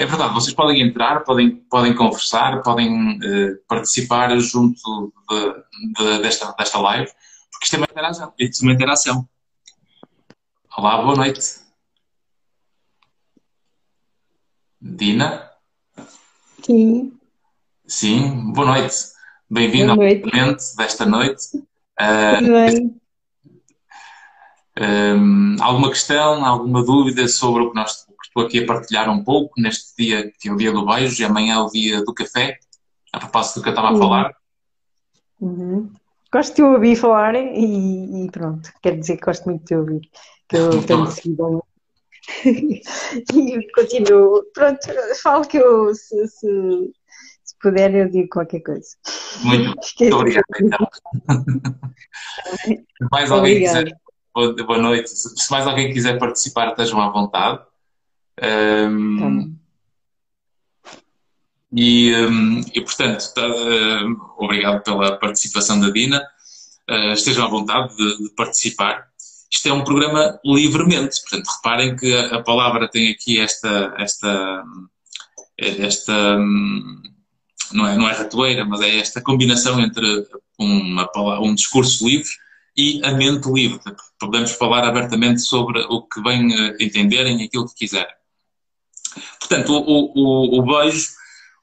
É verdade, vocês podem entrar, podem, podem conversar, podem uh, participar junto de, de, desta, desta live, porque isto é uma interação. Isto é uma interação. Olá, boa noite. Dina? Sim. Sim, boa noite. Bem-vindo ao momento desta noite. Uh, bem. Um, alguma questão, alguma dúvida sobre o que nós estou aqui a partilhar um pouco neste dia que é o dia do beijo e amanhã é o dia do café, a propósito do que eu estava a falar? Uhum. Gosto de ouvir falar e, e, pronto, quero dizer que gosto muito de ouvir, que eu tenho seguido e continuo, pronto, falo que eu se, se, se puder eu digo qualquer coisa. Muito, muito obrigado então. mais alguém quiser boa noite. Se mais alguém quiser participar, estejam à vontade. Um, e, um, e, portanto, tá, uh, obrigado pela participação da Dina. Uh, estejam à vontade de, de, participar. Isto é um programa livremente, portanto, reparem que a, palavra tem aqui esta, esta, esta não é, não é ratoeira, mas é esta combinação entre uma, um discurso livre e a mente livre. Podemos falar abertamente sobre o que bem eh, entenderem, aquilo que quiserem. Portanto, o, o, o beijo,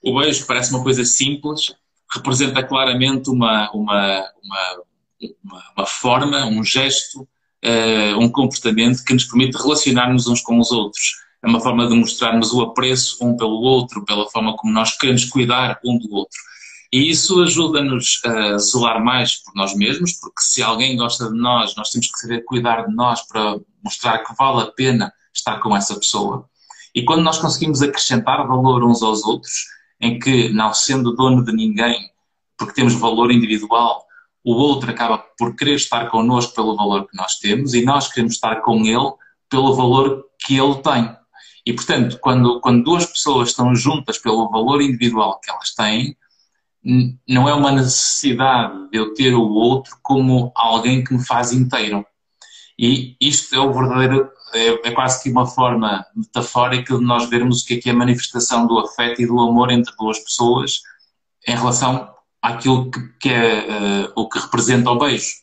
o beijo parece uma coisa simples, representa claramente uma, uma, uma, uma, forma, um gesto, uh, um comportamento que nos permite relacionar-nos uns com os outros. É uma forma de mostrarmos o apreço um pelo outro, pela forma como nós queremos cuidar um do outro. E isso ajuda-nos a zelar mais por nós mesmos, porque se alguém gosta de nós, nós temos que saber cuidar de nós para mostrar que vale a pena estar com essa pessoa. E quando nós conseguimos acrescentar valor uns aos outros, em que, não sendo dono de ninguém, porque temos valor individual, o outro acaba por querer estar connosco pelo valor que nós temos e nós queremos estar com ele pelo valor que ele tem. E, portanto, quando, quando duas pessoas estão juntas pelo valor individual que elas têm, não é uma necessidade de eu ter o outro como alguém que me faz inteiro. E isto é o verdadeiro, é, é, quase que uma forma metafórica de nós vermos o que é, que é a manifestação do afeto e do amor entre duas pessoas em relação àquilo que, que é uh, o que representa o beijo.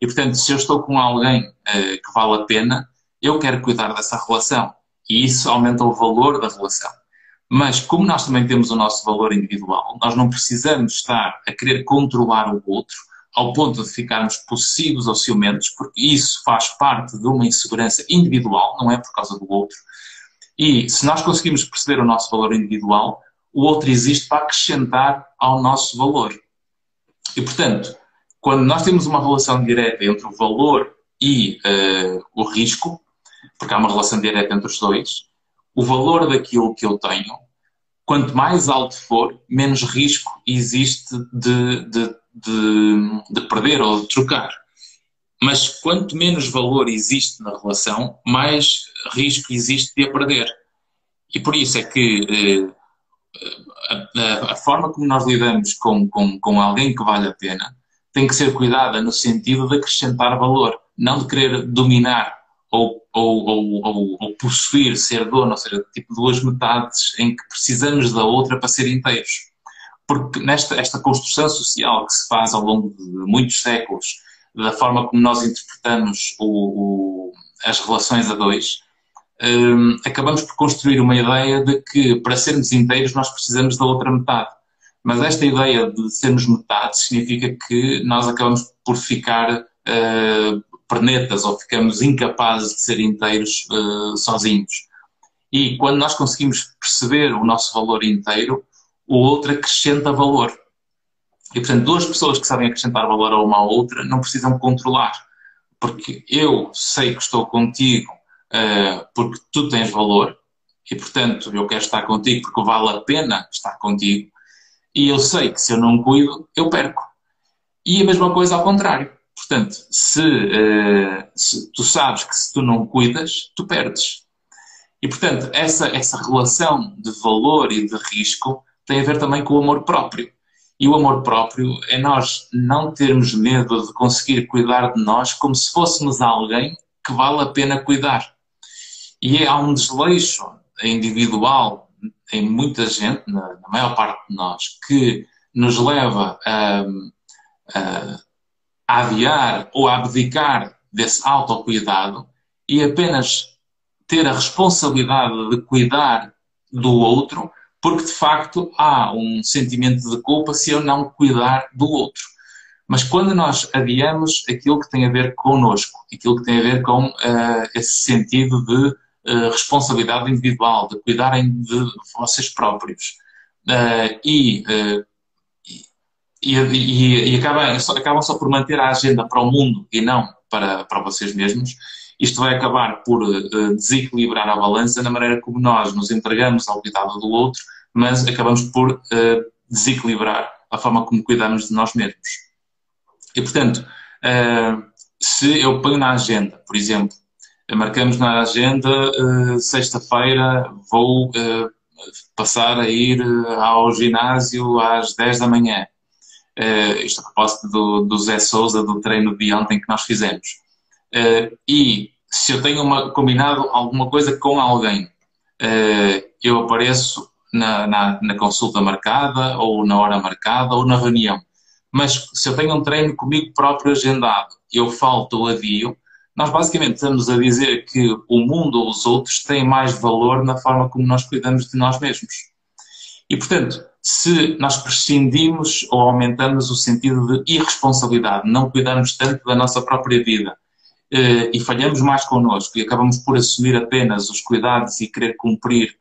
E portanto, se eu estou com alguém uh, que vale a pena, eu quero cuidar dessa relação. E isso aumenta o valor da relação. Mas como nós também temos o nosso valor individual, nós não precisamos estar a querer controlar o outro ao ponto de ficarmos possíveis ou ciumentos, porque isso faz parte de uma insegurança individual, não é por causa do outro. E se nós conseguimos perceber o nosso valor individual, o outro existe para acrescentar ao nosso valor. E, portanto, quando nós temos uma relação direta entre o valor e uh, o risco, porque há uma relação direta entre os dois, o valor daquilo que eu tenho, quanto mais alto for, menos risco existe de, de, de, de perder ou de trocar. Mas quanto menos valor existe na relação, mais risco existe de a perder. E por isso é que eh, a, a, forma como nós lidamos com, com, com alguém que vale a pena tem que ser cuidada no sentido de acrescentar valor, não de querer dominar ou, ou, ou, ou, possuir, ser dono, ou seja, tipo duas metades em que precisamos da outra para ser inteiros. Porque nesta esta construção social que se faz ao longo de muitos séculos, da forma como nós interpretamos o, o, as relações a dois, um, acabamos por construir uma ideia de que para sermos inteiros nós precisamos da outra metade. Mas esta ideia de sermos metade significa que nós acabamos por ficar uh, pernetas ou ficamos incapazes de ser inteiros uh, sozinhos. E quando nós conseguimos perceber o nosso valor inteiro, o outro acrescenta valor. E, portanto, duas pessoas que sabem acrescentar valor a uma à outra não precisam controlar. Porque eu sei que estou contigo uh, porque tu tens valor e, portanto, eu quero estar contigo porque vale a pena estar contigo. E eu sei que se eu não cuido, eu perco. E a mesma coisa ao contrário. Portanto, se, uh, se, tu sabes que se tu não cuidas, tu perdes. E, portanto, essa, essa relação de valor e de risco tem a ver também com o amor próprio. E o amor próprio é nós não termos medo de conseguir cuidar de nós como se fôssemos alguém que vale a pena cuidar. E há um desleixo individual em muita gente, na, na, maior parte de nós, que nos leva a, a, a adiar ou a abdicar desse autocuidado e apenas ter a responsabilidade de cuidar do outro, porque de facto há um sentimento de culpa se eu não cuidar do outro. Mas quando nós adiamos aquilo que tem a ver connosco, aquilo que tem a ver com uh, esse sentido de uh, responsabilidade individual, de cuidarem de vocês próprios, uh, e, e, e, e acabam, acabam só por manter a agenda para o mundo e não para, para vocês mesmos, isto vai acabar por desequilibrar a balança na maneira como nós nos entregamos ao cuidado do outro, mas acabamos por uh, desequilibrar a forma como cuidamos de nós mesmos. E, portanto, uh, se eu ponho na agenda, por exemplo, marcamos na agenda sexta-feira vou passar a ir ao ginásio às 10 da manhã. isto a propósito do, do Zé Souza, do treino de ontem que nós fizemos. Uh, e se eu tenho uma, combinado alguma coisa com alguém, uh, eu apareço na, na, na, consulta marcada, ou na hora marcada, ou na reunião. Mas se eu tenho um treino comigo próprio agendado, eu falto ou adio, nós basicamente estamos a dizer que o mundo ou os outros têm mais valor na forma como nós cuidamos de nós mesmos. E, portanto, se nós prescindimos ou aumentamos o sentido de irresponsabilidade, não cuidamos tanto da nossa própria vida, uh, e falhamos mais connosco e acabamos por assumir apenas os cuidados e querer cumprir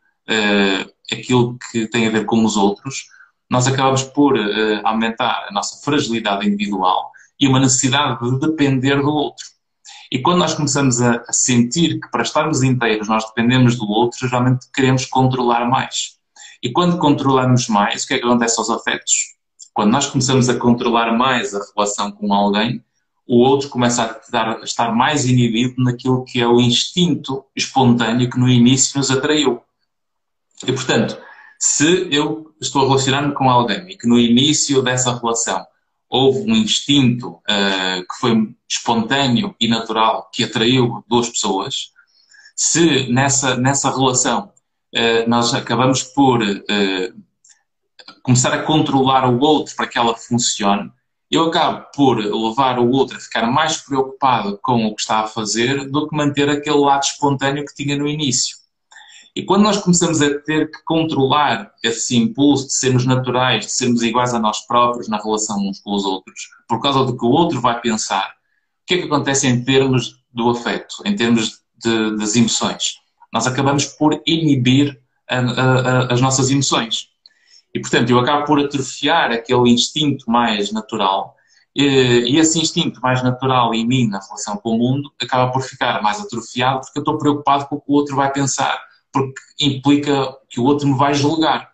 aquilo que tem a ver com os outros, nós acabamos por uh, aumentar a nossa fragilidade individual e uma necessidade de depender do outro. E quando nós começamos a, sentir que para estarmos inteiros nós dependemos do outro, geralmente queremos controlar mais. E quando controlamos mais, o que é que acontece aos afetos? Quando nós começamos a controlar mais a relação com alguém, o outro começa a estar mais inibido naquilo que é o instinto espontâneo que no início nos atraiu. E, portanto, se eu estou a relacionar-me com alguém e que no início dessa relação houve um instinto uh, que foi espontâneo e natural que atraiu duas pessoas, se nessa, nessa relação uh, nós acabamos por uh, começar a controlar o outro para que ela funcione, eu acabo por levar o outro a ficar mais preocupado com o que está a fazer do que manter aquele lado espontâneo que tinha no início. E quando nós começamos a ter que controlar esse impulso de sermos naturais, de sermos iguais a nós próprios na relação uns com os outros, por causa do que o outro vai pensar, o que é que acontece em termos do afeto, em termos de, das emoções? Nós acabamos por inibir a, a, a, as nossas emoções. E, portanto, eu acabo por atrofiar aquele instinto mais natural. E esse instinto mais natural em mim, na relação com o mundo, acaba por ficar mais atrofiado porque eu estou preocupado com o que o outro vai pensar, porque implica que o outro me vai julgar.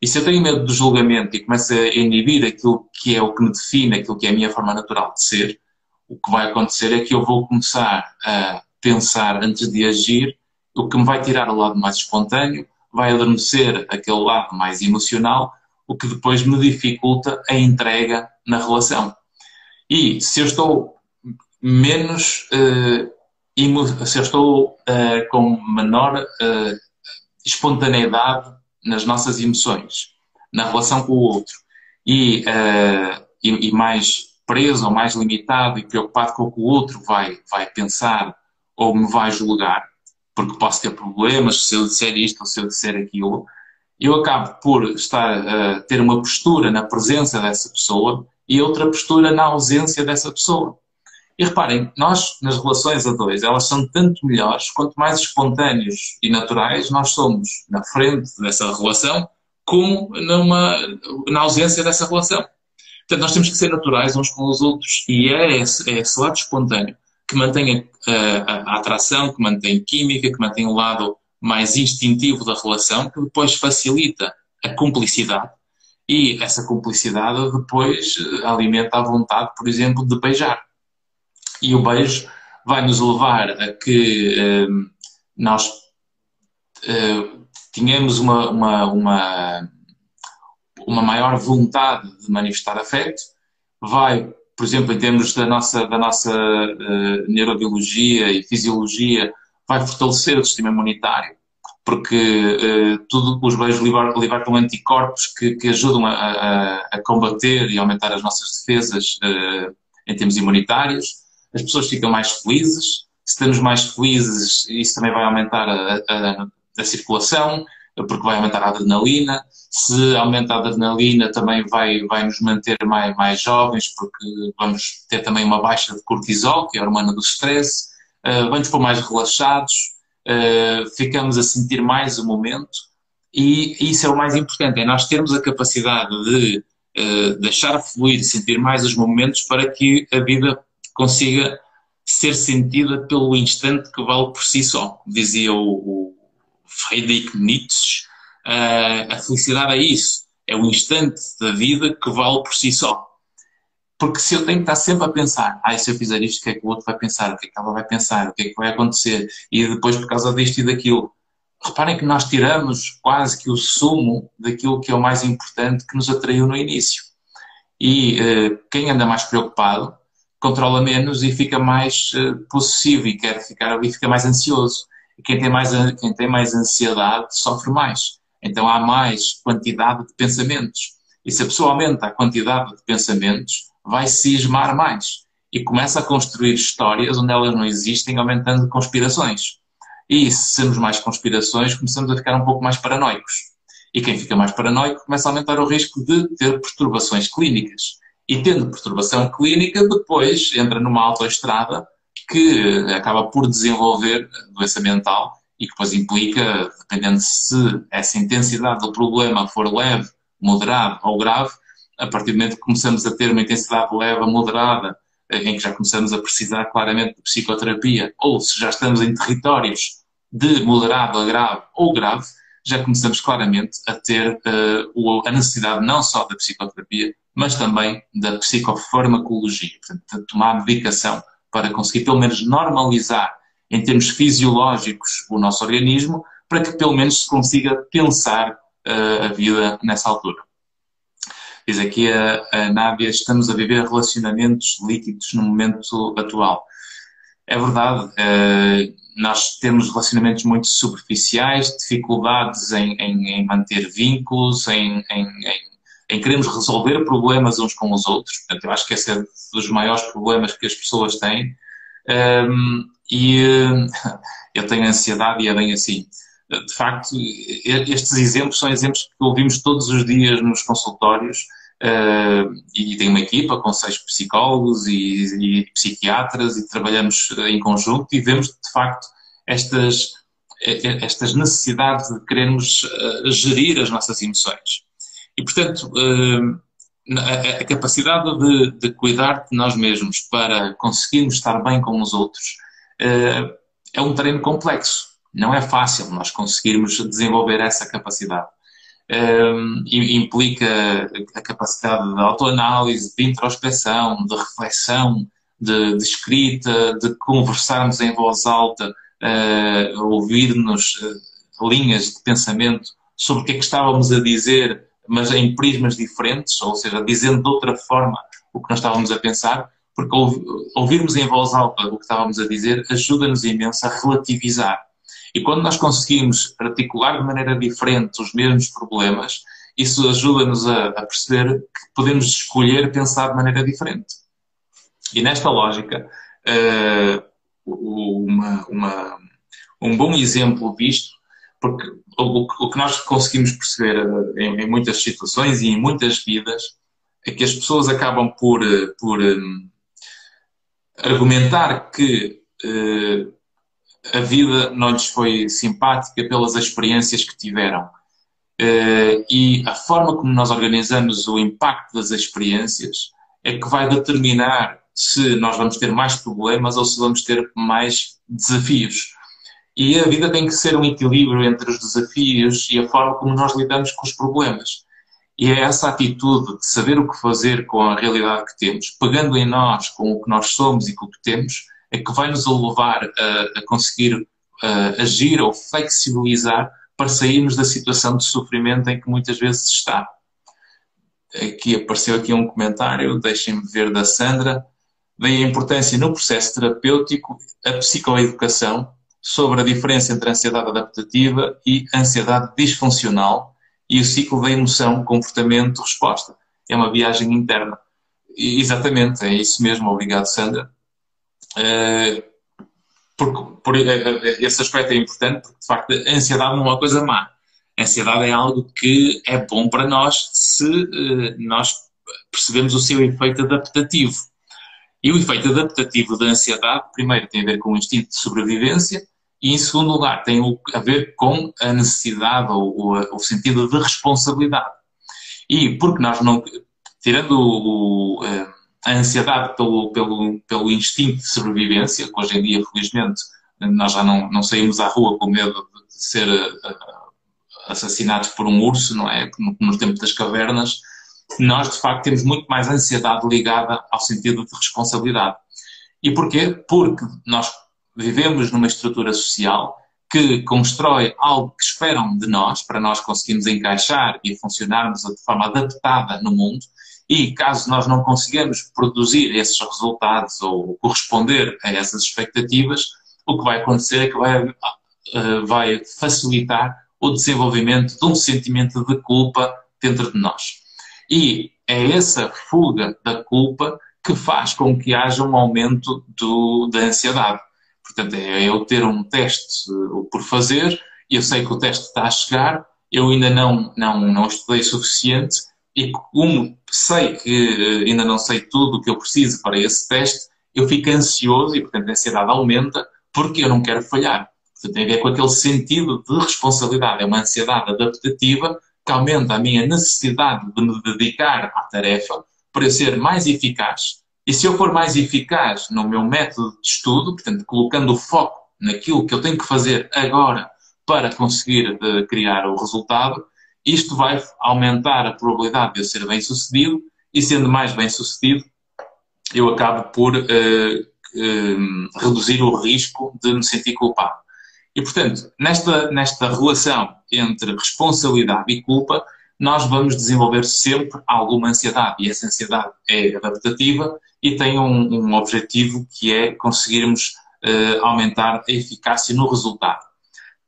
E se eu tenho medo do julgamento e começo a inibir aquilo que é o que me define, aquilo que é a minha forma natural de ser, o que vai acontecer é que eu vou começar a pensar antes de agir, o que me vai tirar o lado mais espontâneo, vai adormecer aquele lado mais emocional, o que depois me dificulta a entrega na relação. E se eu estou menos, uh, se eu estou uh, com menor uh, espontaneidade nas nossas emoções, na relação com o outro, e, e, e, mais preso ou mais limitado e preocupado com o que o outro vai, vai pensar ou me vai julgar, porque posso ter problemas se eu disser isto ou se eu disser aquilo, eu acabo por estar ter uma postura na presença dessa pessoa e outra postura na ausência dessa pessoa. E reparem, nós, nas relações a dois, elas são tanto melhores quanto mais espontâneos e naturais nós somos na frente dessa relação, como numa, na ausência dessa relação. Portanto, nós temos que ser naturais uns com os outros e é esse, é esse lado espontâneo que mantém a, a, a atração, que mantém química, que mantém o lado mais instintivo da relação, que depois facilita a cumplicidade e essa cumplicidade depois eh, alimenta a vontade, por exemplo, de beijar. E o beijo vai nos levar a que eh, nós eh, tenhamos uma, uma, uma, uma maior vontade de manifestar afeto, vai por exemplo, em termos da nossa, da nossa uh, neurobiologia e fisiologia, vai fortalecer o sistema imunitário. porque uh, tudo os beijos libertam anticorpos que, que ajudam a, a, a, combater e aumentar as nossas defesas uh, em termos imunitários. As pessoas ficam mais felizes. Se estamos mais felizes, isso também vai aumentar a, a circulação, porque vai aumentar a adrenalina. Se aumenta a adrenalina, também vai, vai nos manter mais, mais jovens, porque vamos ter também uma baixa de cortisol, que é a hormona do stress. Uh, vamos pôr mais relaxados uh, ficamos a sentir mais o momento e isso é o mais importante, é nós termos a capacidade de uh, deixar fluir, sentir mais os momentos para que a vida consiga ser sentida pelo instante que vale por si só. Dizia o, o Friedrich Nietzsche, uh, a felicidade é isso, é o instante da vida que vale por si só. Porque se eu tenho que estar sempre a pensar, ah, se eu fizer isto, o que é que o outro vai pensar, o que é que ela vai pensar, o que é que vai acontecer, e depois por causa disto e daquilo. Reparem que nós tiramos quase que o sumo daquilo que é o mais importante que nos atraiu no início. E uh, quem anda mais preocupado controla menos e fica mais uh, possessivo e quer ficar e fica mais ansioso. E quem tem mais, quem tem mais ansiedade sofre mais. Então há mais quantidade de pensamentos. E se a pessoa aumenta a quantidade de pensamentos, vai cismar mais e começa a construir histórias onde elas não existem, aumentando conspirações. E se temos mais conspirações, começamos a ficar um pouco mais paranoicos. E quem fica mais paranoico começa a aumentar o risco de ter perturbações clínicas. E tendo perturbação clínica, depois entra numa autoestrada que acaba por desenvolver doença mental e que depois implica, dependendo se essa intensidade do problema for leve, moderado ou grave, a partir do momento que começamos a ter uma intensidade leve a moderada, eh, em que já começamos a precisar claramente de psicoterapia, ou se já estamos em territórios de moderado a grave ou grave, já começamos claramente a ter uh, a necessidade não só da psicoterapia, mas também da psicofarmacologia, portanto, de tomar medicação para conseguir pelo menos normalizar em termos fisiológicos o nosso organismo, para que pelo menos se consiga pensar uh, a vida nessa altura. Diz aqui a, a Nádia, estamos a viver relacionamentos líquidos no momento atual. É verdade, uh, nós temos relacionamentos muito superficiais, dificuldades em, em, em manter vínculos, em, em, queremos resolver problemas uns com os outros. Portanto, eu acho que esse é dos maiores problemas que as pessoas têm. Um, e uh, eu tenho ansiedade e é bem assim de facto, estes exemplos são exemplos que ouvimos todos os dias nos consultórios e tem uma equipa com seis psicólogos e, e, psiquiatras e trabalhamos em conjunto e vemos de facto estas, estas necessidades de querermos gerir as nossas emoções. E, portanto, a, capacidade de, de, cuidar de nós mesmos para conseguirmos estar bem com os outros é um terreno complexo não é fácil nós conseguirmos desenvolver essa capacidade. Um, implica a capacidade de autoanálise, de introspeção, de reflexão, de, de escrita, de conversarmos em voz alta, uh, ouvir-nos uh, linhas de pensamento sobre o que é que estávamos a dizer, mas em prismas diferentes, ou seja, dizendo de outra forma o que nós estávamos a pensar, porque ouvirmos em voz alta o que estávamos a dizer ajuda-nos imenso a relativizar e quando nós conseguimos articular de maneira diferente os mesmos problemas, isso ajuda-nos a, a, perceber que podemos escolher pensar de maneira diferente. E nesta lógica, uh, uma, uma, um bom exemplo disto, porque o, o que nós conseguimos perceber uh, em, em, muitas situações e em muitas vidas é que as pessoas acabam por, uh, por um, argumentar que a vida não lhes foi simpática pelas experiências que tiveram. Uh, e a forma como nós organizamos o impacto das experiências é que vai determinar se nós vamos ter mais problemas ou se vamos ter mais desafios. E a vida tem que ser um equilíbrio entre os desafios e a forma como nós lidamos com os problemas. E é essa atitude de saber o que fazer com a realidade que temos, pegando em nós com o que nós somos e com o que temos, é que vai nos levar a, a conseguir agir ou flexibilizar para sairmos da situação de sofrimento em que muitas vezes está. Aqui apareceu aqui um comentário, deixem-me ver, da Sandra. Vem a importância no processo terapêutico, a psicoeducação, sobre a diferença entre ansiedade adaptativa e ansiedade disfuncional e o ciclo da emoção, comportamento, resposta. É uma viagem interna. E, exatamente, é isso mesmo. Obrigado, Sandra. Uh, porque, por, esse aspecto é importante, porque de facto a ansiedade não é uma coisa má. A ansiedade é algo que é bom para nós se nós percebemos o seu efeito adaptativo. E o efeito adaptativo da ansiedade, primeiro, tem a ver com o instinto de sobrevivência e, em segundo lugar, tem a ver com a necessidade ou, ou o sentido de responsabilidade. E porque nós não, tirando o, eh, a ansiedade pelo, pelo, pelo instinto de sobrevivência, que hoje em dia, felizmente, nós já não, não saímos à rua com medo de ser eh, assassinados por um urso, não é? Como nos tempos das cavernas, nós de facto temos muito mais ansiedade ligada ao sentido de responsabilidade. E porquê? Porque nós vivemos numa estrutura social que constrói algo que esperam de nós, para nós conseguirmos encaixar e funcionarmos de forma adaptada no mundo, e caso nós não consigamos produzir esses resultados ou corresponder a essas expectativas, o que vai acontecer é que vai, eh, vai facilitar o desenvolvimento de um sentimento de culpa dentro de nós. E é essa fuga da culpa que faz com que haja um aumento do, da ansiedade. Portanto, é eu ter um teste uh, por fazer, eu sei que o teste está a chegar, eu ainda não, não, não estudei suficiente e como sei que uh, ainda não sei tudo o que eu preciso para esse teste, eu fico ansioso e, portanto, a ansiedade aumenta porque eu não quero falhar. Portanto, tem a ver com aquele sentido de responsabilidade. É uma ansiedade adaptativa que aumenta a minha necessidade de me dedicar à tarefa para ser mais eficaz. E se eu for mais eficaz no meu método de estudo, portanto, colocando o foco naquilo que eu tenho que fazer agora para conseguir uh, criar o resultado, isto vai aumentar a probabilidade de eu ser bem sucedido e, sendo mais bem sucedido, eu acabo por uh, uh, reduzir o risco de me sentir culpado. E, portanto, nesta, nesta relação entre responsabilidade e culpa, nós vamos desenvolver sempre alguma ansiedade. E essa ansiedade é adaptativa e tem um, um objetivo que é conseguirmos uh, aumentar a eficácia no resultado.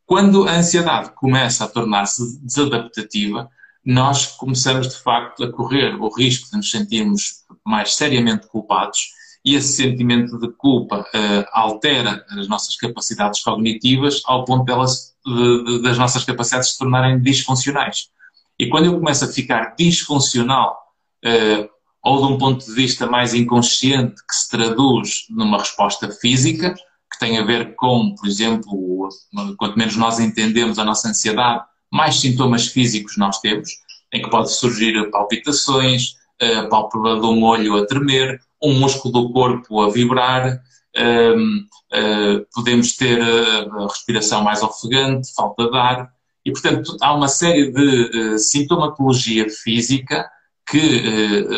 Quando a ansiedade começa a tornar-se desadaptativa, nós começamos de facto a correr o risco de nos sentirmos mais seriamente culpados e esse sentimento de culpa uh, altera as nossas capacidades cognitivas ao ponto delas, de, de, das nossas capacidades se tornarem disfuncionais. E quando eu começo a ficar disfuncional, uh, ou de um ponto de vista mais inconsciente, que se traduz numa resposta física, que tem a ver com, por exemplo, quanto menos nós entendemos a nossa ansiedade, mais sintomas físicos nós temos, em que pode surgir palpitações, a pálpebra de um olho a tremer, um músculo do corpo a vibrar, um, uh, podemos ter a respiração mais ofegante, falta de ar, e portanto há uma série de sintomatologia física que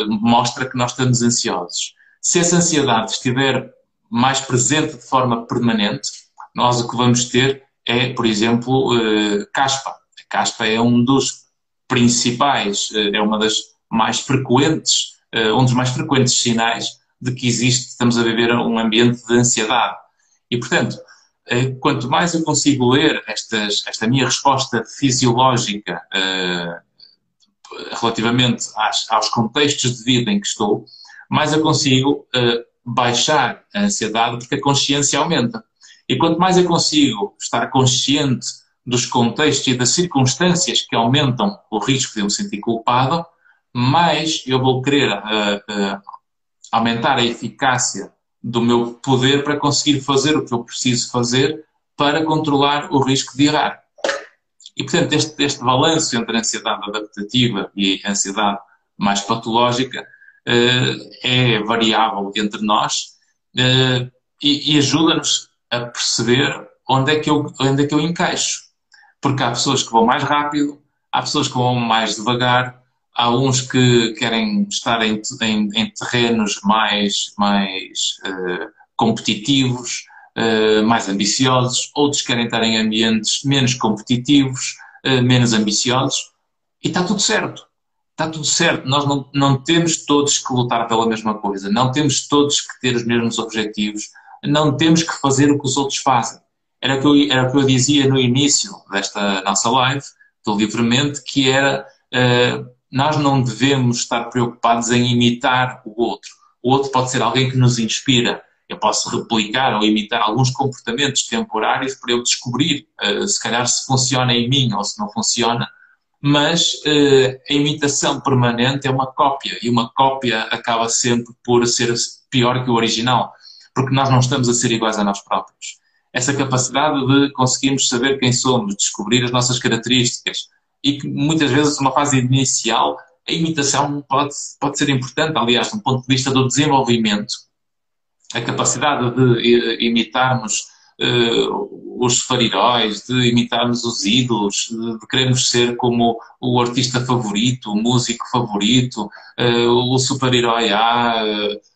mostra que nós estamos ansiosos. Se essa ansiedade estiver mais presente de forma permanente, nós o que vamos ter é, por exemplo, caspa. A caspa é um dos principais, é uma das mais frequentes uh, um dos mais frequentes sinais de que existe, estamos a viver um ambiente de ansiedade. E, portanto, quanto mais eu consigo ler estas, esta minha resposta fisiológica relativamente aos contextos de vida em que estou, mais eu consigo baixar a ansiedade porque a consciência aumenta. E quanto mais eu consigo estar consciente dos contextos e das circunstâncias que aumentam o risco de eu me sentir culpado, mais eu vou querer uh, uh, aumentar a eficácia do meu poder para conseguir fazer o que eu preciso fazer para controlar o risco de errar. E, portanto, este, este balanço entre a ansiedade adaptativa e a ansiedade mais patológica é variável entre nós uh, e, e ajuda-nos a perceber onde é, que eu, onde é que eu encaixo. Porque há pessoas que vão mais rápido, há pessoas que vão mais devagar, Há uns que querem estar em, em, em terrenos mais, mais uh, competitivos, uh, mais ambiciosos, outros querem estar em ambientes menos competitivos, uh, menos ambiciosos, e está tudo certo. Está tudo certo. Nós não, não temos todos que lutar pela mesma coisa, não temos todos que ter os mesmos objetivos, não temos que fazer o que os outros fazem. era o que eu, era o que eu dizia no início desta nossa live, do Livremente, que era uh, nós não devemos estar preocupados em imitar o outro. O outro pode ser alguém que nos inspira. Eu posso replicar ou imitar alguns comportamentos temporários para eu descobrir, uh, se calhar, se funciona em mim ou se não funciona. Mas uh, a imitação permanente é uma cópia e uma cópia acaba sempre por ser pior que o original, porque nós não estamos a ser iguais a nós próprios. Essa capacidade de conseguirmos saber quem somos, descobrir as nossas características e que muitas vezes, numa fase inicial, a imitação pode, pode ser importante, aliás, do ponto de vista do desenvolvimento, a capacidade de imitarmos uh, os super-heróis, de imitarmos os ídolos, de, querermos ser como o artista favorito, o músico favorito, uh, o super-herói, ah,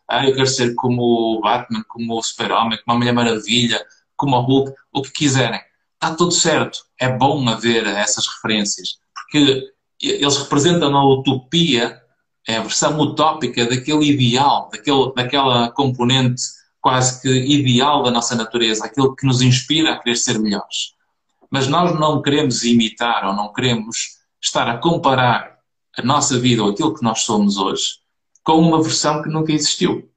ah, eu quero ser como o Batman, como o Super-Homem, como a Mulher Maravilha, como o Hulk, o que quiserem. Está tudo certo. É bom haver essas referências, porque eles representam a utopia, é a versão utópica daquele ideal, daquele, daquela componente quase que ideal da nossa natureza, aquilo que nos inspira a querer ser melhores. Mas nós não queremos imitar ou não queremos estar a comparar a nossa vida ou aquilo que nós somos hoje com uma versão que nunca existiu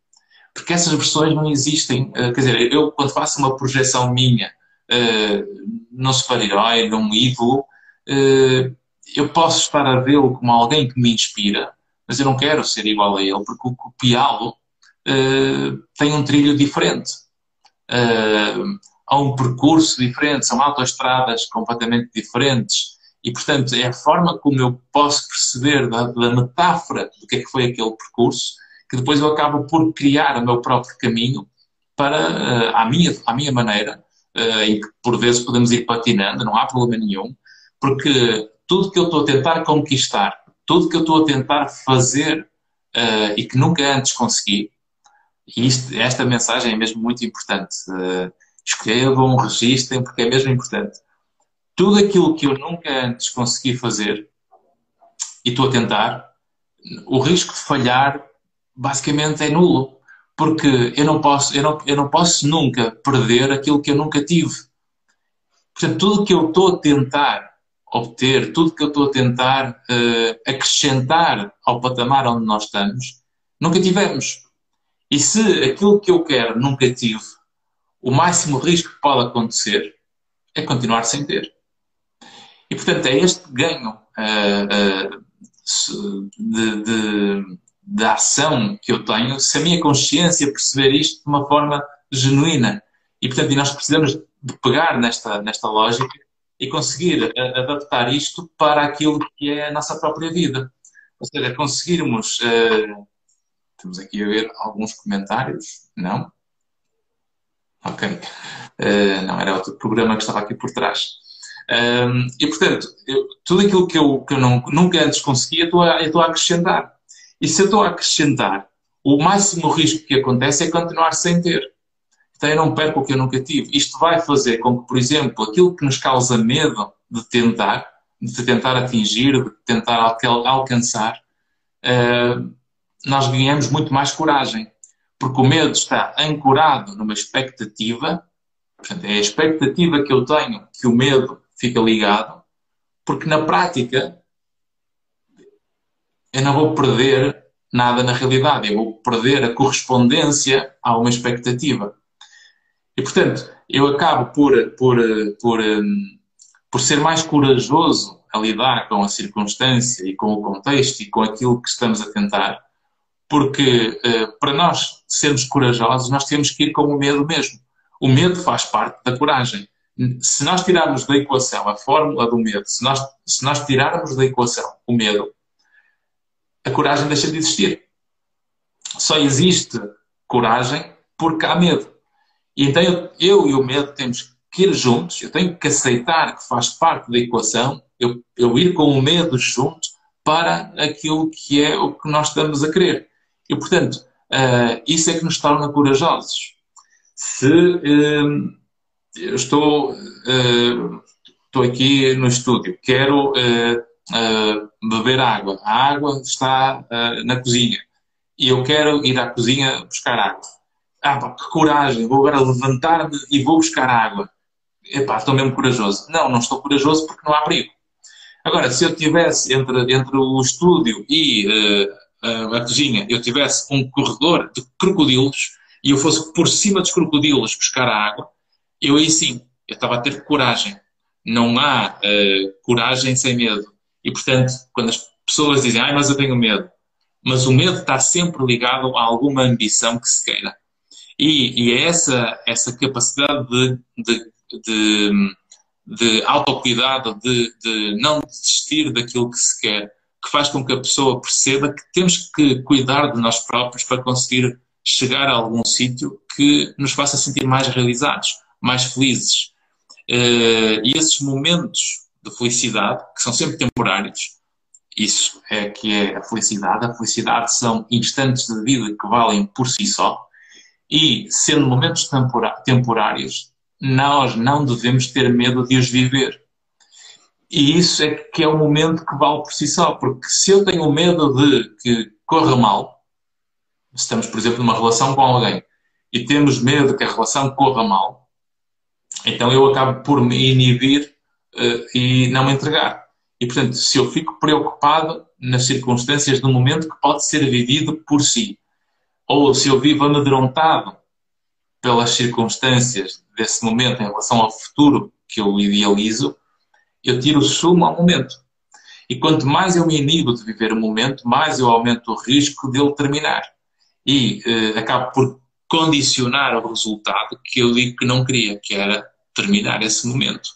porque essas versões não existem. Uh, quer dizer, eu quando faço uma projeção minha uh, num super-herói, num ídolo, uh, eu posso estar a vê-lo como alguém que me inspira, mas eu não quero ser igual a ele, porque copiá-lo uh, tem um trilho diferente. há um percurso diferente, são autoestradas completamente diferentes. E, portanto, é a forma como eu posso perceber da, da metáfora do que é que foi aquele percurso que depois eu acabo por criar o meu próprio caminho para, uh, à, minha, à minha maneira, uh, que por vezes podemos ir patinando, não há problema nenhum, porque tudo que eu estou a tentar conquistar, tudo que eu estou a tentar fazer uh, e que nunca antes consegui, e isto, esta mensagem é mesmo muito importante. Uh, escrevam, registrem, porque é mesmo importante. Tudo aquilo que eu nunca antes consegui fazer e estou a tentar, o risco de falhar basicamente é nulo. Porque eu não posso, eu não, eu não posso nunca perder aquilo que eu nunca tive. Portanto, tudo que eu estou a tentar obter, tudo que eu estou a tentar uh, acrescentar ao patamar onde nós estamos, nunca tivemos. E se aquilo que eu quero nunca tive, o máximo risco que pode acontecer é continuar sem ter. E portanto é este ganho uh, uh, de, de, da ação que eu tenho, se a minha consciência perceber isto de uma forma genuína. E, portanto, nós precisamos de pegar nesta, nesta lógica e conseguir adaptar isto para aquilo que é a nossa própria vida. Ou seja, conseguirmos. Uh, temos aqui a ver alguns comentários. Não? Ok. Uh, não, era outro programa que estava aqui por trás. Um, e, portanto, eu, tudo aquilo que eu, que eu não, nunca antes conseguia, estou a, estou a acrescentar. E se eu estou a acrescentar, o máximo risco que acontece é continuar sem ter. Então eu não perco o que eu nunca tive. Isto vai fazer com que, por exemplo, aquilo que nos causa medo de tentar, de tentar atingir, de tentar alcançar, uh, nós ganhamos muito mais coragem. Porque o medo está ancorado numa expectativa, portanto, é a expectativa que eu tenho que o medo fica ligado, porque na prática eu não vou perder nada na realidade, eu vou perder a correspondência a uma expectativa. E, portanto, eu acabo por, por, por, hum, por ser mais corajoso a lidar com a circunstância e com o contexto e com aquilo que estamos a tentar, porque eh, para nós sermos corajosos, nós temos que ir com o medo mesmo. O medo faz parte da coragem. Se nós tirarmos da equação a fórmula do medo, se nós, se nós tirarmos da equação o medo, a coragem deixa de existir. Só existe coragem porque há medo. E então eu, eu, e o medo temos que ir juntos, eu tenho que aceitar que faz parte da equação, eu, eu ir com o medo junto para aquilo que é o que nós estamos a querer. E, portanto, uh, isso é que nos torna corajosos. Se uh, estou, uh, estou aqui no estúdio, quero uh, beber água. A água está na cozinha e eu quero ir à cozinha buscar água. Ah, pá, que coragem, vou agora levantar-me e vou buscar água. epá, estou mesmo corajoso. Não, não estou corajoso porque não há perigo. Agora, se eu tivesse entre, entre o estúdio e a cozinha, eu tivesse um corredor de crocodilos e eu fosse por cima dos crocodilos buscar a água, eu aí sim, eu estava a ter coragem. Não há uh, coragem sem medo. E, portanto, quando as pessoas dizem, ai, mas eu tenho medo, mas o medo está sempre ligado a alguma ambição que se queira. E, e é essa, essa capacidade de, de, de, de autocuidado, de, de não desistir daquilo que se quer, que faz com que a pessoa perceba que temos que cuidar de nós próprios para conseguir chegar a algum sítio que nos faça sentir mais realizados, mais felizes. Eh, e esses momentos de felicidade, que são sempre temporários, isso é que é a felicidade. A felicidade são instantes de vida que valem por si só. E, sendo momentos temporários, nós não devemos ter medo de os viver. E isso é que é o momento que vale por si só. Porque se eu tenho medo de que corra mal, estamos, por exemplo, numa relação com alguém e temos medo que a relação corra mal, então eu acabo por me inibir uh, e não me entregar. E, portanto, se eu fico preocupado nas circunstâncias do momento que pode ser vivido por si, ou se eu vivo amedrontado pelas circunstâncias desse momento em relação ao futuro que eu idealizo, eu tiro o sumo ao momento. E quanto mais eu me inibo de viver o momento, mais eu aumento o risco de terminar. E eh, acabo por condicionar o resultado que eu digo que não queria, que era terminar esse momento.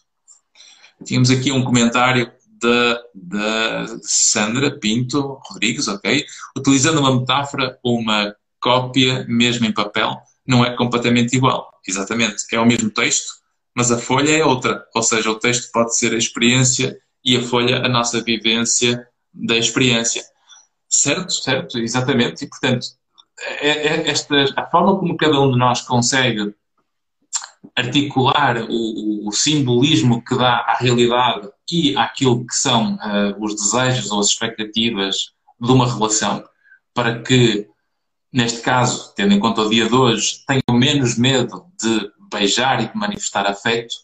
Tínhamos aqui um comentário da, da Sandra Pinto Rodrigues, ok? Utilizando uma metáfora, uma cópia, mesmo em papel, não é completamente igual. Exatamente. É o mesmo texto, mas a folha é outra. Ou seja, o texto pode ser a experiência e a folha a nossa vivência da experiência. Certo? Certo, exatamente. E, portanto, é, é esta, a forma como cada um de nós consegue articular o, o, simbolismo que dá à realidade e àquilo que são uh, os desejos ou as expectativas de uma relação, para que, neste caso, tendo em conta o dia de hoje, tenham menos medo de beijar e manifestar afeto,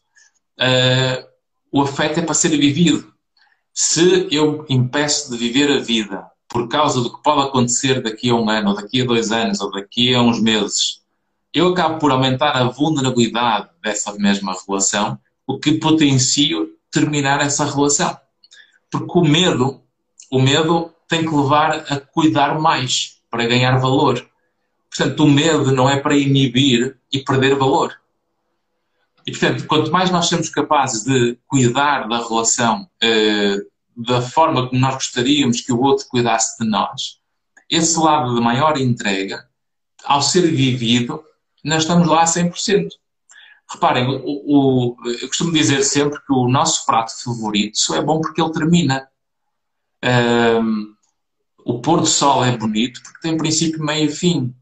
uh, o afeto é para ser vivido. Se eu impeço de viver a vida por causa do que pode acontecer daqui a um ano, ou daqui a dois anos, ou daqui a uns meses, eu acabo por aumentar a vulnerabilidade dessa mesma relação, o que potencia terminar essa relação. Porque o medo, o medo tem que levar a cuidar mais para ganhar valor. Portanto, o medo não é para inibir e perder valor. E, portanto, quanto mais nós somos capazes de cuidar da relação eh, da forma como nós gostaríamos que o outro cuidasse de nós, esse lado de maior entrega, ao ser vivido, nós estamos lá a 100%. Reparem, o, o, eu costumo dizer sempre que o nosso prato favorito só é bom porque ele termina. Um, o pôr do sol é bonito porque tem princípio, meio e fim.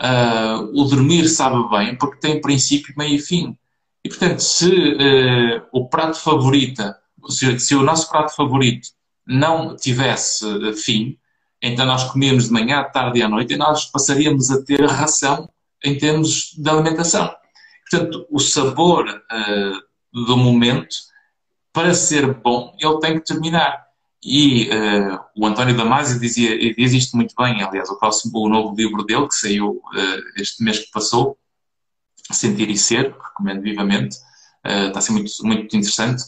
Uh, o dormir sabe bem porque tem princípio, meio e fim. E portanto, se uh, o prato favorito, se, se o nosso prato favorito não tivesse fim, então nós comíamos de manhã, de tarde e à noite e nós passaríamos a ter ração em termos de alimentação. Portanto, o sabor uh, do momento, para ser bom, ele tem que terminar. E uh, o António Damasio dizia, diz isto muito bem, aliás, o próximo, o novo livro dele, que saiu uh, este mês que passou, Sentir e Ser, recomendo vivamente, está a ser muito, muito interessante.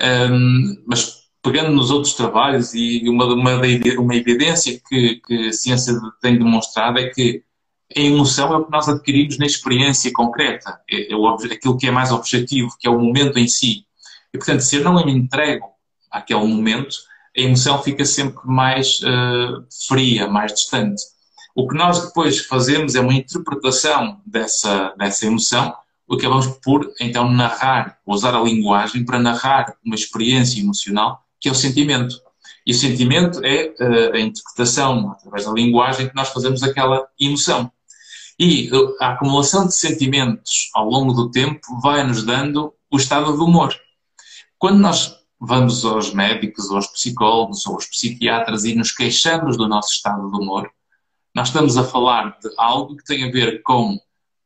Um, ehm, mas pegando nos outros trabalhos, e uma, uma, uma evidência que, que a ciência tem demonstrado é que a emoção é o que nós adquirimos na experiência concreta, é, é o, aquilo que é mais objetivo, que é o momento em si. E, portanto, se eu não me entrego àquele momento, a emoção fica sempre mais uh, fria, mais distante. O que nós depois fazemos é uma interpretação dessa, dessa emoção, o que acabamos por, então, narrar, usar a linguagem para narrar uma experiência emocional, que é o sentimento. E o sentimento é uh, a interpretação, através da linguagem, que nós fazemos daquela emoção. E uh, a acumulação de sentimentos ao longo do tempo vai nos dando o estado de humor. Quando nós vamos aos médicos, aos psicólogos, ou aos psiquiatras e nos queixamos do nosso estado de humor, nós estamos a falar de algo que tem a ver com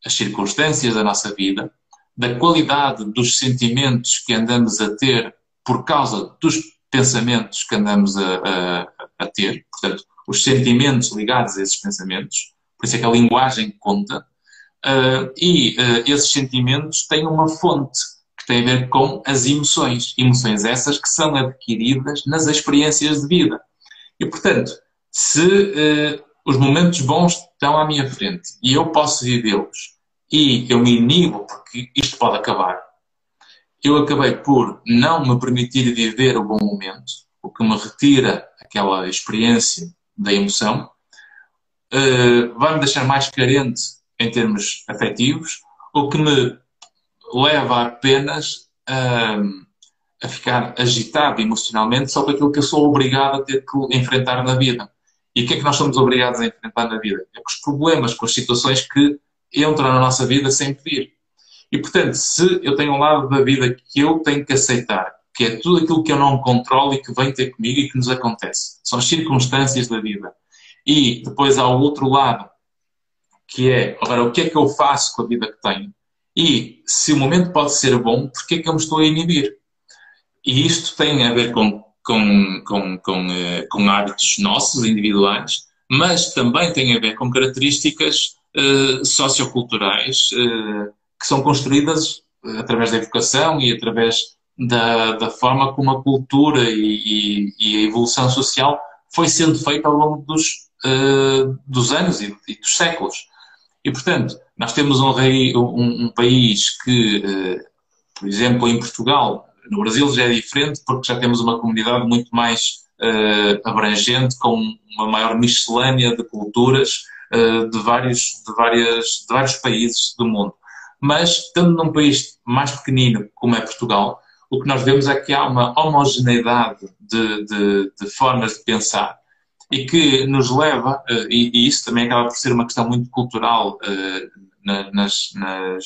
as circunstâncias da nossa vida, da qualidade dos sentimentos que andamos a ter por causa dos pensamentos que andamos a, a, a ter, portanto, os sentimentos ligados a esses pensamentos, por isso é que a linguagem conta, uh, e uh, esses sentimentos têm uma fonte que tem a ver com as emoções, emoções essas que são adquiridas nas experiências de vida. E, portanto, se uh, os momentos bons estão à minha frente e eu posso vivê-los e eu me inibo porque isto pode acabar, eu acabei por não me permitir viver o bom momento, o que me retira aquela experiência da emoção, uh, vai me deixar mais carente em termos afetivos, o que me leva apenas a, a ficar agitado emocionalmente só por aquilo que eu sou obrigado a ter que enfrentar na vida. E o que é que nós somos obrigados a enfrentar na vida? É com os problemas, com as situações que entram na nossa vida sem pedir. E, portanto, se eu tenho um lado da vida que eu tenho que aceitar, que é tudo aquilo que eu não controlo e que vem ter comigo e que nos acontece, são as circunstâncias da vida. E depois há o outro lado, que é, agora, o que é que eu faço com a vida que tenho? E se o momento pode ser bom, por que é que eu me estou a inibir? E isto tem a ver com, com, com, com, eh, com hábitos nossos, individuais, mas também tem a ver com características uh, socioculturais, uh, que são construídas através da educação e através da, da forma como a cultura e, e, e, a evolução social foi sendo feita ao longo dos, uh, dos anos e, e, dos séculos. E, portanto, nós temos um, rei, um, um país que, uh, por exemplo, em Portugal, no Brasil já é diferente porque já temos uma comunidade muito mais uh, abrangente, com uma maior miscelânea de culturas de, vários, de, várias, de vários países do mundo. Mas, estando num país mais pequenino como é Portugal, o que nós vemos é que há uma homogeneidade de, de, de formas de pensar e que nos leva, eh, e, e, isso também acaba por ser uma questão muito cultural uh, nas, nas,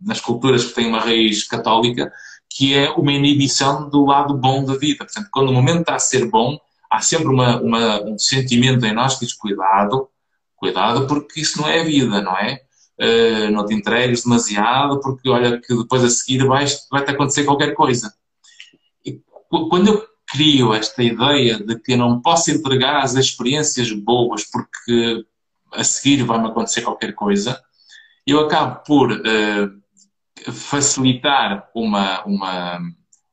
nas culturas que têm uma raiz católica, que é uma inibição do lado bom da vida. Portanto, quando o momento está a ser bom, há sempre uma, uma, um sentimento em nós que diz cuidado, cuidado, porque isso não é a vida, não é? uh, não te entregues demasiado, porque olha que depois a seguir vai-te vai acontecer qualquer coisa. E quando eu crio esta ideia de que eu não posso entregar as experiências boas porque a seguir vai-me acontecer qualquer coisa, eu acabo por uh, facilitar uma, uma,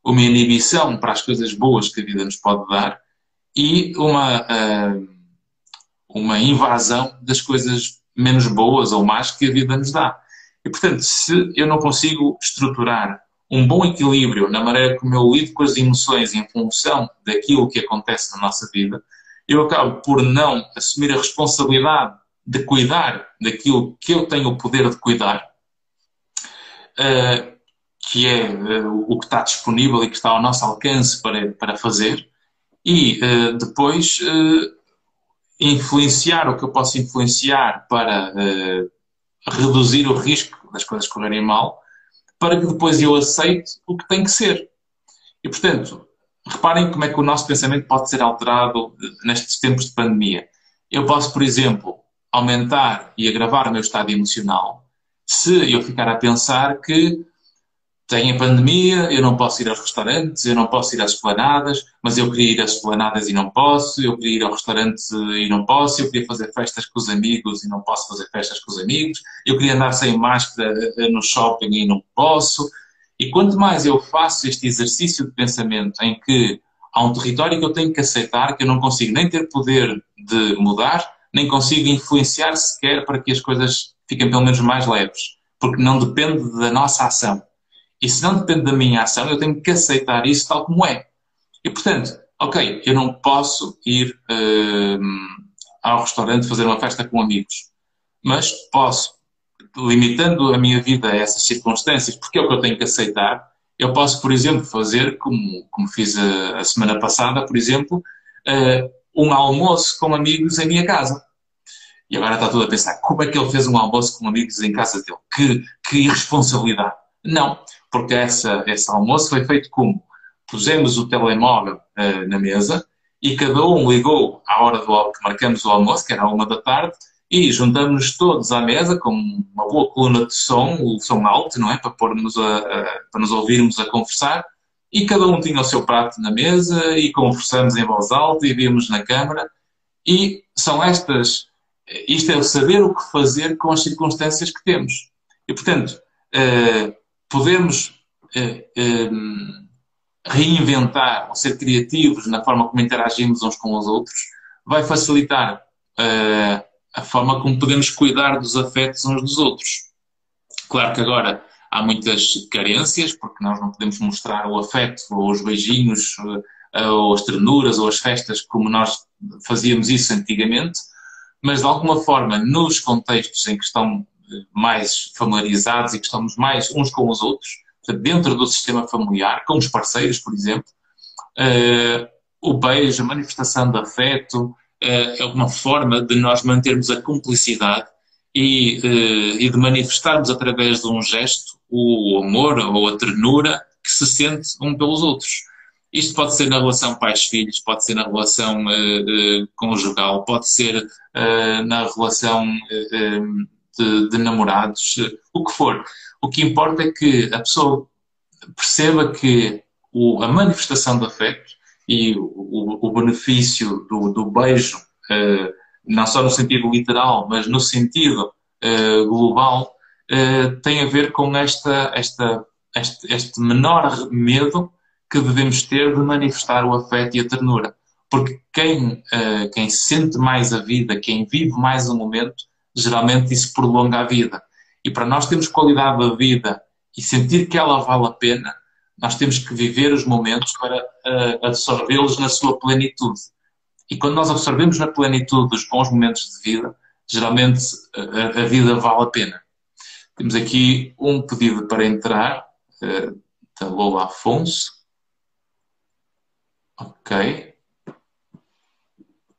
uma inibição para as coisas boas que a vida nos pode dar e uma, uh, uma invasão das coisas menos boas ou más que a vida nos dá. E, portanto, se eu não consigo estruturar um bom equilíbrio na maneira como eu lido com as emoções em função daquilo que acontece na nossa vida, eu acabo por não assumir a responsabilidade de cuidar daquilo que eu tenho o poder de cuidar, uh, que é uh, o que está disponível e que está ao nosso alcance para, para fazer, e uh, depois influenciar o que eu posso influenciar para reduzir o risco das coisas correrem mal, para que depois eu aceite o que tem que ser. E, portanto, reparem como é que o nosso pensamento pode ser alterado nestes tempos de pandemia. Eu posso, por exemplo, aumentar e agravar o meu estado emocional se eu ficar a pensar que tem a pandemia, eu não posso ir aos restaurantes, eu não posso ir às esplanadas, mas eu queria ir às esplanadas e não posso, eu queria ir ao restaurante e não posso, eu queria fazer festas com os amigos e não posso fazer festas com os amigos, eu queria andar sem máscara eh, no shopping e não posso. E quanto mais eu faço este exercício de pensamento em que há um território que eu tenho que aceitar, que eu não consigo nem ter poder de mudar, nem consigo influenciar sequer para que as coisas fiquem pelo menos mais leves, porque não depende da nossa ação e se não depende da minha ação, eu tenho que aceitar isso tal como é. E portanto, ok, eu não posso ir uh, ao restaurante fazer uma festa com amigos, mas posso, limitando a minha vida a essas circunstâncias, porque é o que eu tenho que aceitar, eu posso, por exemplo, fazer, como, como fiz a, a semana passada, por exemplo, uh, um almoço com amigos em minha casa. E agora está tudo a pensar, como é que ele fez um almoço com amigos em casa dele? Que, que irresponsabilidade. Não, porque essa, esse almoço foi feito como? Pusemos o telemóvel uh, na mesa e cada um ligou à hora do que marcamos o almoço, que era uma da tarde, e juntamos-nos todos à mesa com uma boa coluna de som, o som alto, não é? Para, pormos a, a, para nos ouvirmos a conversar. E cada um tinha o seu prato na mesa e conversamos em voz alta e víamos na câmara. E são estas, isto é o saber o que fazer com as circunstâncias que temos. E, portanto, uh, podemos uh, reinventar ou ser criativos na forma como interagimos uns com os outros, vai facilitar a forma como podemos cuidar dos afetos uns dos outros. Claro que agora há muitas carências, porque nós não podemos mostrar o afeto, ou os beijinhos, ou as ternuras, ou as festas como nós fazíamos isso antigamente, mas de alguma forma, nos contextos em que estão mais familiarizados e que estamos mais uns com os outros, dentro do sistema familiar, com os parceiros, por exemplo, uh, o beijo, a manifestação de afeto, uh, é uma forma de nós mantermos a cumplicidade e, uh, e de manifestarmos através de um gesto o amor ou a ternura que se sente um pelos outros. Isto pode ser na relação pais-filhos, pode ser na relação uh, uh, conjugal, pode ser uh, na relação de, de, namorados, o que for. O que importa é que a pessoa perceba que o, a manifestação de afeto e o, o benefício do, do beijo, não só no sentido literal, mas no sentido global, tem a ver com esta, esta, este, este menor medo que devemos ter de manifestar o afeto e a ternura. Porque quem, quem sente mais a vida, quem vive mais o momento, geralmente isso prolonga a vida. E para nós termos qualidade da vida e sentir que ela vale a pena, nós temos que viver os momentos para uh, absorvê-los na sua plenitude. E quando nós absorvemos na plenitude os bons momentos de vida, geralmente a, a vida vale a pena. Temos aqui um pedido para entrar, da Lola Afonso. Ok.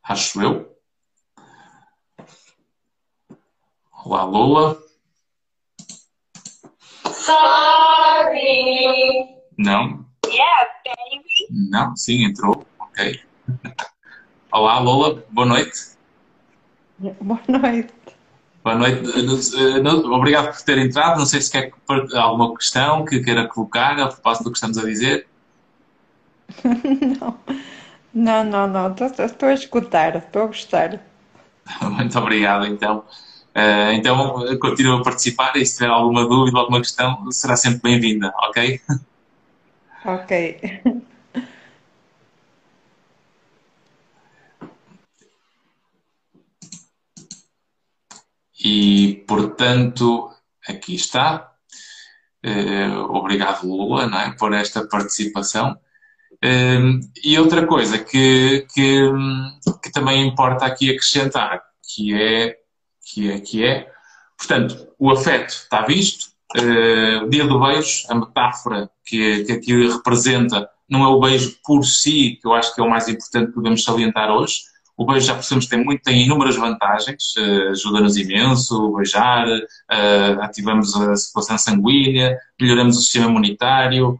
Acho eu. Olá, Lola. Sorry. Não? Yeah, baby. Não, sim, entrou. Ok. Olá, Lola, boa noite. Boa noite. Boa noite. Obrigado por ter entrado. Não sei se quer alguma questão que queira colocar a propósito do que estamos a dizer. Não, não, não, não. Estou, estou a escutar, estou a gostar. Muito obrigado, então. Uh, então, continua a participar e se tiver alguma dúvida, alguma questão, será sempre bem-vinda, ok? Ok. E, portanto, aqui está. Uh, obrigado, Lula, não é, por esta participação. Uh, e outra coisa que, que, que também importa aqui acrescentar, que é que é, que é. Portanto, o afeto está visto. Uh, dia do beijo, a metáfora que, que aqui representa, não é o beijo por si, que eu acho que é o mais importante que podemos salientar hoje. O beijo já percebemos tem, muito, tem inúmeras vantagens, uh, ajuda-nos imenso, beijar, uh, ativamos a circulação sanguínea, melhoramos o sistema imunitário,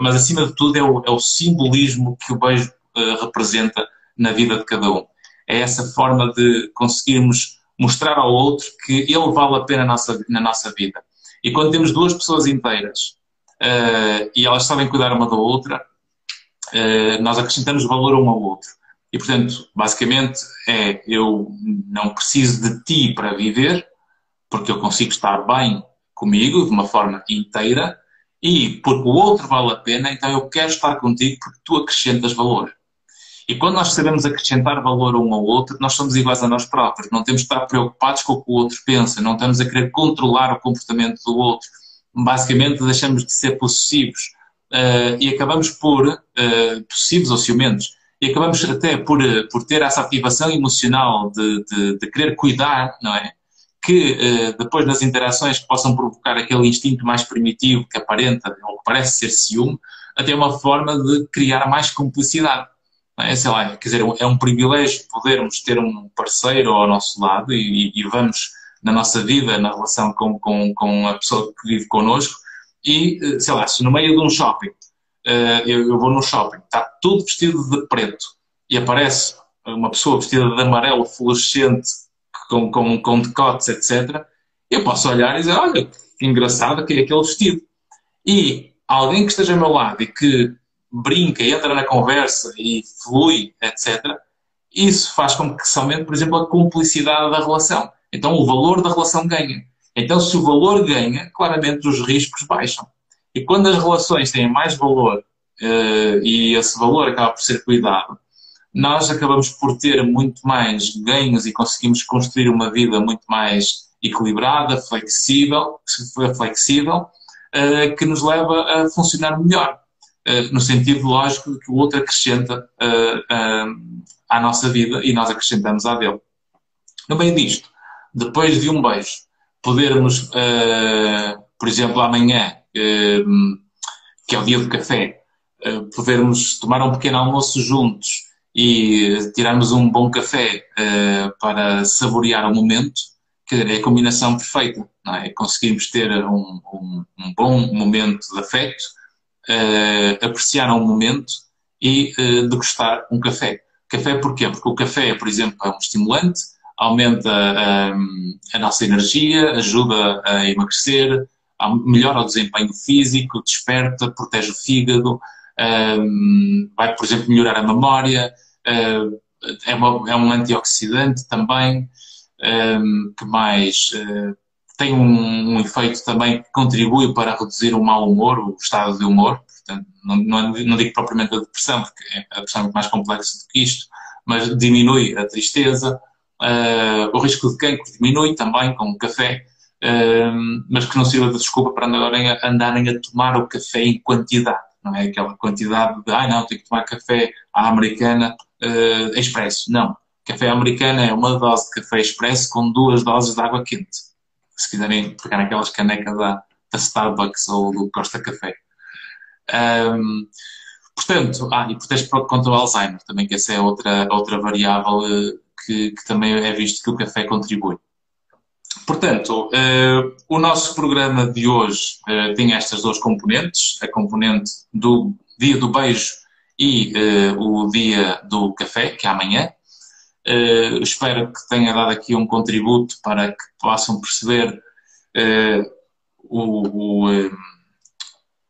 mas acima de tudo é o, é o simbolismo que o beijo representa na vida de cada um. É essa forma de conseguirmos mostrar ao outro que ele vale a pena na nossa, na nossa vida. E quando temos duas pessoas inteiras uh, e elas sabem cuidar uma da outra, uh, nós acrescentamos valor um ao outro. E, portanto, basicamente é eu não preciso de ti para viver, porque eu consigo estar bem comigo de uma forma inteira, e porque o outro vale a pena, então eu quero estar contigo porque tu acrescentas valor. E quando nós sabemos acrescentar valor um ao outro, nós somos iguais a nós próprios. Não temos de estar preocupados com o que o outro pensa, não estamos a querer controlar o comportamento do outro. Basicamente, deixamos de ser possessivos uh, e acabamos por, uh, possessivos ou ciumentos, e acabamos até por, uh, por ter essa ativação emocional de, de, de querer cuidar, não é? Que depois nas interações que possam provocar aquele instinto mais primitivo que aparenta ou parece ser ciúme, até uma forma de criar mais cumplicidade é, sei lá, quer dizer, é um privilégio podermos ter um parceiro ao nosso lado e, e vamos na nossa vida, na relação com, com, com a pessoa que vive connosco e, eh, sei lá, se no meio de um shopping, uh, eu, eu, vou no shopping, está tudo vestido de preto e aparece uma pessoa vestida de amarelo fluorescente com, com, com decotes, etc., eu posso olhar e dizer, olha, que engraçado que é aquele vestido. E alguém que esteja ao meu lado e que brinca, entra na conversa e flui, etc., isso faz com que se aumente, por exemplo, a cumplicidade da relação. Então o valor da relação ganha. Então, se o valor ganha, claramente os riscos baixam. E quando as relações têm mais valor uh, e esse valor acaba por ser cuidado, nós acabamos por ter muito mais ganhos e conseguimos construir uma vida muito mais equilibrada, flexível, flexível uh, que nos leva a funcionar melhor, uh, no sentido lógico de que o outro acrescenta à nossa vida e nós acrescentamos à dele. No meio disto, depois de um beijo, podermos, por exemplo, amanhã, que é o dia do café, podermos tomar um pequeno almoço juntos e tirarmos um bom café uh, para saborear o momento, que é a combinação perfeita. Não é? Conseguimos ter um, um, um bom momento de afeto, uh, apreciar um momento e uh, degustar um café. Café porquê? Porque o café, por exemplo, é um estimulante, aumenta a nossa energia, ajuda a emagrecer, melhora o desempenho físico, desperta, protege o fígado, um, vai, por exemplo, melhorar a memória, é, uma, é, um antioxidante também, um, que mais uh, tem um, um, efeito também que contribui para reduzir o mau humor, o estado de humor. Portanto, não, não, não digo propriamente a depressão, porque a depressão é mais complexa do que isto, mas diminui a tristeza, uh, o risco de cancro diminui também com o café. Uh, mas que não sirva de desculpa para andarem a, andarem a tomar o café em quantidade não é aquela quantidade de, ah, não, tenho que tomar café à americana uh, expresso. Não. Café americano é uma dose de café expresso com duas doses de água quente. Se quiserem pegar aquelas canecas da, da Starbucks ou do Costa Café. Um, portanto, ah, e protege contra o Alzheimer também, que essa é outra, outra variável uh, que, que também é visto que o café contribui. Portanto, uh, o nosso programa de hoje uh, tem estas duas componentes, a componente do dia do beijo e uh, o dia do café, que é amanhã. espero que tenha dado aqui um contributo para que possam perceber o, o,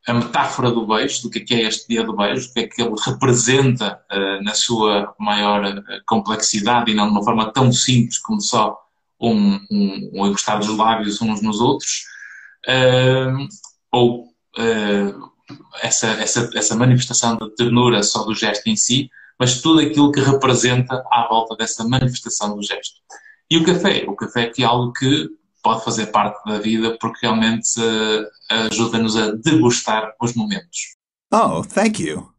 a metáfora do beijo, do que é, é este dia do beijo, o que é que ele representa na sua maior complexidade e não de uma forma tão simples como só um, um, um encostar dos lábios uns nos outros, uh, ou uh, essa, essa, essa manifestação de ternura só do gesto em si, mas tudo aquilo que representa à volta dessa manifestação do gesto. E o café? O café é algo que pode fazer parte da vida porque realmente uh, ajuda-nos a degustar os momentos. Oh, thank you.